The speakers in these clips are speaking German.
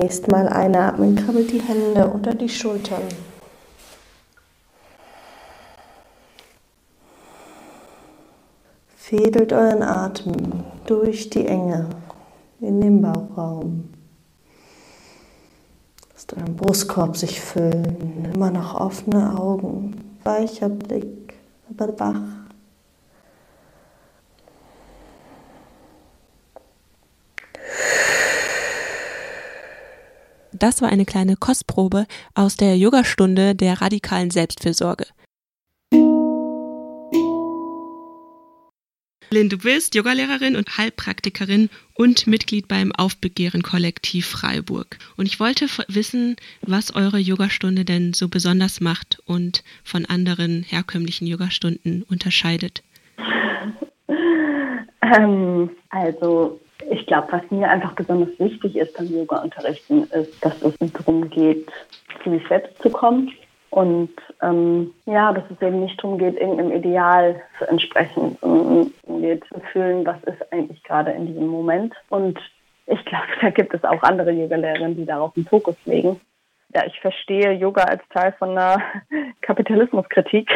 Zunächst mal einatmen, krabbelt die Hände unter die Schultern. Fädelt euren Atem durch die Enge in den Bauchraum. Lasst euren Brustkorb sich füllen, immer noch offene Augen, weicher Blick, aber wach. Das war eine kleine Kostprobe aus der Yogastunde der radikalen Selbstfürsorge. Lynn, du bist Yogalehrerin und Heilpraktikerin und Mitglied beim Aufbegehren Kollektiv Freiburg. Und ich wollte wissen, was eure Yogastunde denn so besonders macht und von anderen herkömmlichen Yogastunden unterscheidet. Ähm, also ich glaube, was mir einfach besonders wichtig ist beim Yoga-Unterrichten, ist, dass es darum geht, zu sich selbst zu kommen und ähm, ja, dass es eben nicht darum geht, irgendeinem Ideal zu entsprechen, sondern geht zu fühlen, was ist eigentlich gerade in diesem Moment. Und ich glaube, da gibt es auch andere Yoga-Lehrerinnen, die darauf einen Fokus legen. Ja, ich verstehe Yoga als Teil von einer Kapitalismuskritik.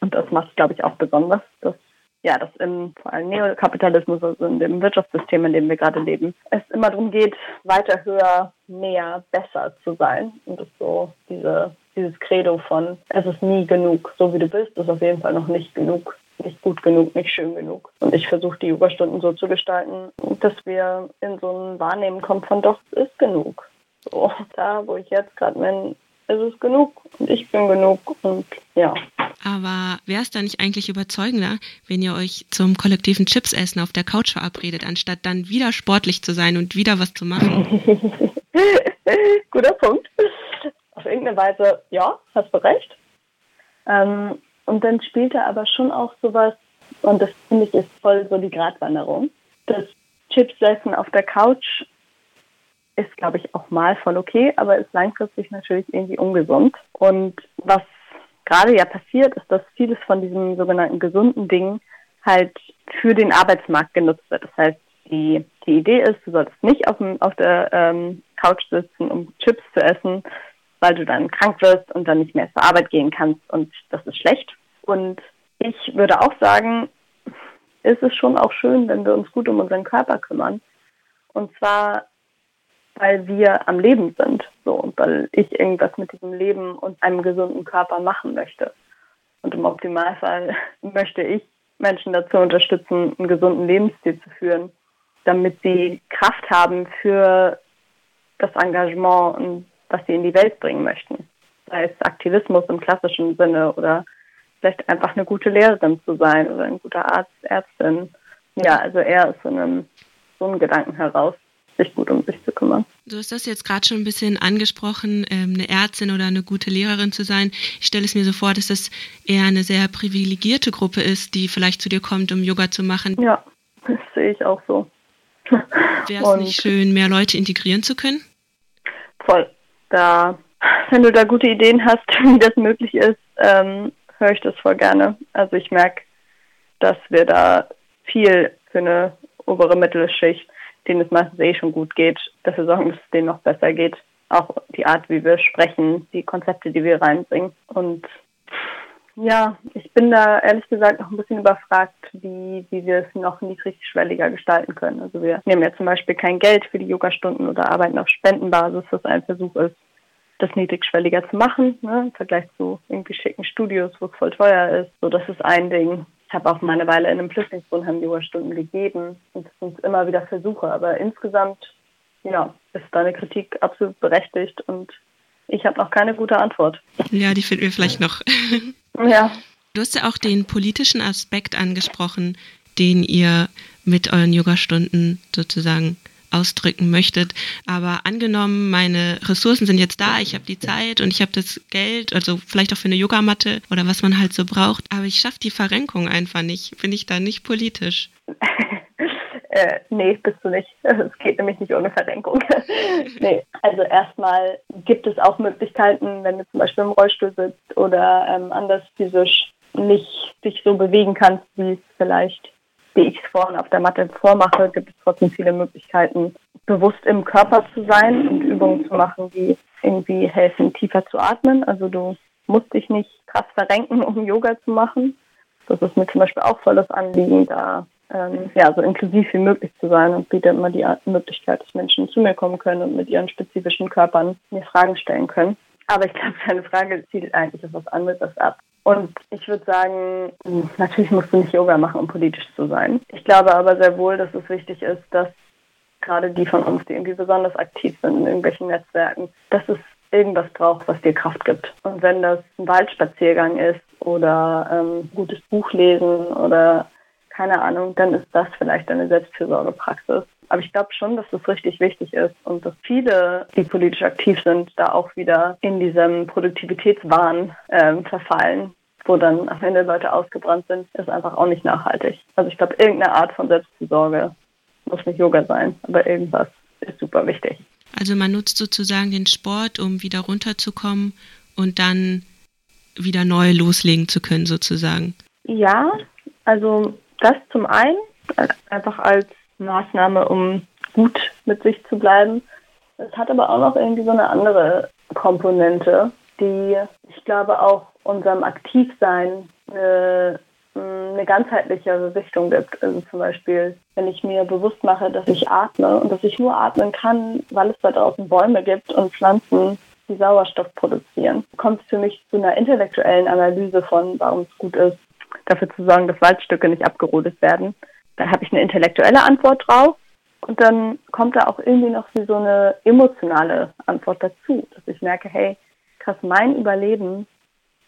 Und das macht es, glaube ich, auch besonders, dass ja, dass im vor allem Neokapitalismus, also in dem Wirtschaftssystem, in dem wir gerade leben, es immer darum geht, weiter, höher, mehr, besser zu sein. Und das ist so diese, dieses Credo von, es ist nie genug, so wie du bist, ist auf jeden Fall noch nicht genug, nicht gut genug, nicht schön genug. Und ich versuche die Überstunden so zu gestalten, dass wir in so ein Wahrnehmen kommen von doch, es ist genug. So, da, wo ich jetzt gerade bin, ist es genug und ich bin genug und ja. Aber wäre es da nicht eigentlich überzeugender, wenn ihr euch zum kollektiven Chipsessen auf der Couch verabredet, anstatt dann wieder sportlich zu sein und wieder was zu machen? Guter Punkt. Auf irgendeine Weise, ja, hast du recht. Ähm, und dann spielt er aber schon auch sowas, und das finde ich ist voll so die Gratwanderung. Das Chipsessen auf der Couch ist, glaube ich, auch mal voll okay, aber ist langfristig natürlich irgendwie ungesund. Und was gerade ja passiert, ist, dass vieles von diesen sogenannten gesunden Dingen halt für den Arbeitsmarkt genutzt wird. Das heißt, die, die Idee ist, du solltest nicht auf, dem, auf der ähm, Couch sitzen, um Chips zu essen, weil du dann krank wirst und dann nicht mehr zur Arbeit gehen kannst und das ist schlecht. Und ich würde auch sagen, ist es schon auch schön, wenn wir uns gut um unseren Körper kümmern. Und zwar weil wir am Leben sind. So, und weil ich irgendwas mit diesem Leben und einem gesunden Körper machen möchte. Und im Optimalfall möchte ich Menschen dazu unterstützen, einen gesunden Lebensstil zu führen, damit sie Kraft haben für das Engagement und was sie in die Welt bringen möchten. Sei es Aktivismus im klassischen Sinne oder vielleicht einfach eine gute Lehrerin zu sein oder ein guter Arzt, Ärztin. Ja, also eher aus so einem, so einem Gedanken heraus sich gut um sich zu kümmern. Du hast das jetzt gerade schon ein bisschen angesprochen, ähm, eine Ärztin oder eine gute Lehrerin zu sein. Ich stelle es mir so vor, dass das eher eine sehr privilegierte Gruppe ist, die vielleicht zu dir kommt, um Yoga zu machen. Ja, das sehe ich auch so. Wäre es nicht schön, mehr Leute integrieren zu können? Voll. Da, wenn du da gute Ideen hast, wie das möglich ist, ähm, höre ich das voll gerne. Also ich merke, dass wir da viel für eine obere Mittelschicht denen es meistens eh schon gut geht, dafür sorgen, dass es denen noch besser geht. Auch die Art, wie wir sprechen, die Konzepte, die wir reinbringen. Und ja, ich bin da ehrlich gesagt noch ein bisschen überfragt, wie, wie wir es noch niedrigschwelliger gestalten können. Also wir nehmen ja zum Beispiel kein Geld für die Yogastunden oder arbeiten auf Spendenbasis, was ein Versuch ist, das niedrigschwelliger zu machen, ne, im Vergleich zu irgendwie schicken Studios, wo es voll teuer ist. So, das ist ein Ding. Ich habe auch mal eine Weile in einem Flüchtlingswohnheim Yoga-Stunden gegeben und es sind immer wieder Versuche. Aber insgesamt, ja, ist deine Kritik absolut berechtigt und ich habe noch keine gute Antwort. Ja, die finden wir vielleicht noch. ja. Du hast ja auch den politischen Aspekt angesprochen, den ihr mit euren Yoga-Stunden sozusagen ausdrücken möchtet. Aber angenommen, meine Ressourcen sind jetzt da, ich habe die Zeit und ich habe das Geld, also vielleicht auch für eine Yogamatte oder was man halt so braucht, aber ich schaffe die Verrenkung einfach nicht. Bin ich da nicht politisch? äh, nee, bist du nicht. Es geht nämlich nicht ohne Verrenkung. nee, also erstmal gibt es auch Möglichkeiten, wenn du zum Beispiel im Rollstuhl sitzt oder ähm, anders physisch nicht dich so bewegen kannst, wie es vielleicht wie ich es vorhin auf der Matte vormache, gibt es trotzdem viele Möglichkeiten, bewusst im Körper zu sein und Übungen zu machen, die irgendwie helfen, tiefer zu atmen. Also du musst dich nicht krass verrenken, um Yoga zu machen. Das ist mir zum Beispiel auch voll das Anliegen, da ähm, ja, so inklusiv wie möglich zu sein und biete immer die Möglichkeit, dass Menschen zu mir kommen können und mit ihren spezifischen Körpern mir Fragen stellen können. Aber ich glaube, deine Frage zielt eigentlich auf was anderes ab. Und ich würde sagen, natürlich musst du nicht Yoga machen, um politisch zu sein. Ich glaube aber sehr wohl, dass es wichtig ist, dass gerade die von uns, die irgendwie besonders aktiv sind in irgendwelchen Netzwerken, dass es irgendwas braucht, was dir Kraft gibt. Und wenn das ein Waldspaziergang ist oder ähm, gutes Buch lesen oder keine Ahnung, dann ist das vielleicht eine Selbstfürsorgepraxis. Aber ich glaube schon, dass das richtig wichtig ist und dass viele, die politisch aktiv sind, da auch wieder in diesem Produktivitätswahn ähm, verfallen, wo dann am Ende Leute ausgebrannt sind, ist einfach auch nicht nachhaltig. Also ich glaube, irgendeine Art von Selbstfürsorge muss nicht Yoga sein, aber irgendwas ist super wichtig. Also man nutzt sozusagen den Sport, um wieder runterzukommen und dann wieder neu loslegen zu können, sozusagen. Ja, also das zum einen, einfach als Maßnahme, um gut mit sich zu bleiben. Es hat aber auch noch irgendwie so eine andere Komponente, die ich glaube auch unserem Aktivsein eine, eine ganzheitlichere Richtung gibt. Also zum Beispiel, wenn ich mir bewusst mache, dass ich atme und dass ich nur atmen kann, weil es da draußen Bäume gibt und Pflanzen, die Sauerstoff produzieren, kommt es für mich zu einer intellektuellen Analyse von, warum es gut ist, dafür zu sorgen, dass Waldstücke nicht abgerodet werden. Da habe ich eine intellektuelle Antwort drauf und dann kommt da auch irgendwie noch so eine emotionale Antwort dazu, dass ich merke, hey, krass, mein Überleben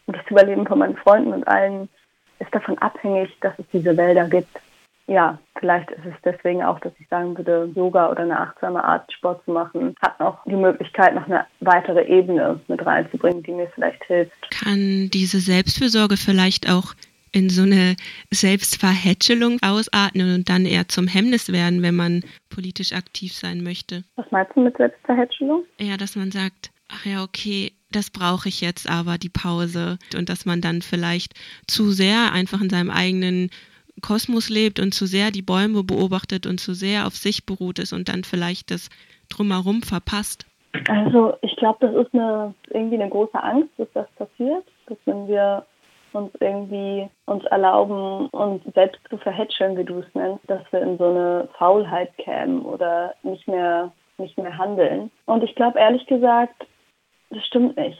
und das Überleben von meinen Freunden und allen ist davon abhängig, dass es diese Wälder gibt. Ja, vielleicht ist es deswegen auch, dass ich sagen würde, Yoga oder eine achtsame Art, Sport zu machen, hat noch die Möglichkeit, noch eine weitere Ebene mit reinzubringen, die mir vielleicht hilft. Kann diese Selbstfürsorge vielleicht auch in so eine Selbstverhätschelung ausatmen und dann eher zum Hemmnis werden, wenn man politisch aktiv sein möchte. Was meinst du mit Selbstverhätschelung? Ja, dass man sagt, ach ja, okay, das brauche ich jetzt aber, die Pause. Und dass man dann vielleicht zu sehr einfach in seinem eigenen Kosmos lebt und zu sehr die Bäume beobachtet und zu sehr auf sich beruht ist und dann vielleicht das drumherum verpasst. Also ich glaube, das ist eine, irgendwie eine große Angst, dass das passiert, dass wenn wir uns irgendwie uns erlauben, uns selbst zu verhätscheln, wie du es nennst, dass wir in so eine Faulheit kämen oder nicht mehr, nicht mehr handeln. Und ich glaube ehrlich gesagt, das stimmt nicht.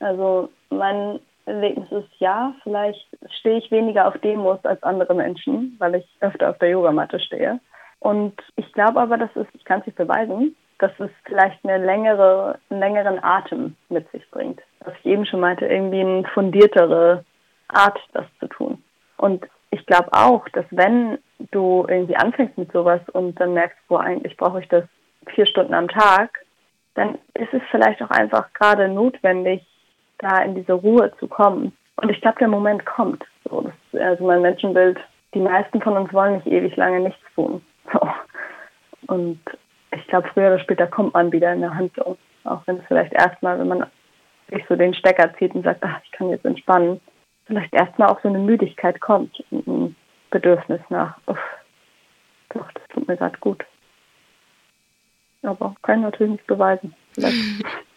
Also mein Erlebnis ist ja, vielleicht stehe ich weniger auf Demos als andere Menschen, weil ich öfter auf der Yogamatte stehe. Und ich glaube aber, dass es, ich kann es nicht beweisen, dass es vielleicht eine längere, einen längeren Atem mit sich bringt. Was ich eben schon meinte, irgendwie eine fundiertere Art, das zu tun. Und ich glaube auch, dass wenn du irgendwie anfängst mit sowas und dann merkst, boah, eigentlich brauche ich das vier Stunden am Tag, dann ist es vielleicht auch einfach gerade notwendig, da in diese Ruhe zu kommen. Und ich glaube, der Moment kommt. So, das, also mein Menschenbild, die meisten von uns wollen nicht ewig lange nichts tun. So. Und ich glaube, früher oder später kommt man wieder in eine Handlung. Auch wenn es vielleicht erstmal, wenn man sich so den Stecker zieht und sagt, ach, ich kann jetzt entspannen, vielleicht erstmal auch so eine Müdigkeit kommt, ein Bedürfnis nach, uff, doch, das tut mir gerade gut. Aber kann ich natürlich nicht beweisen. Vielleicht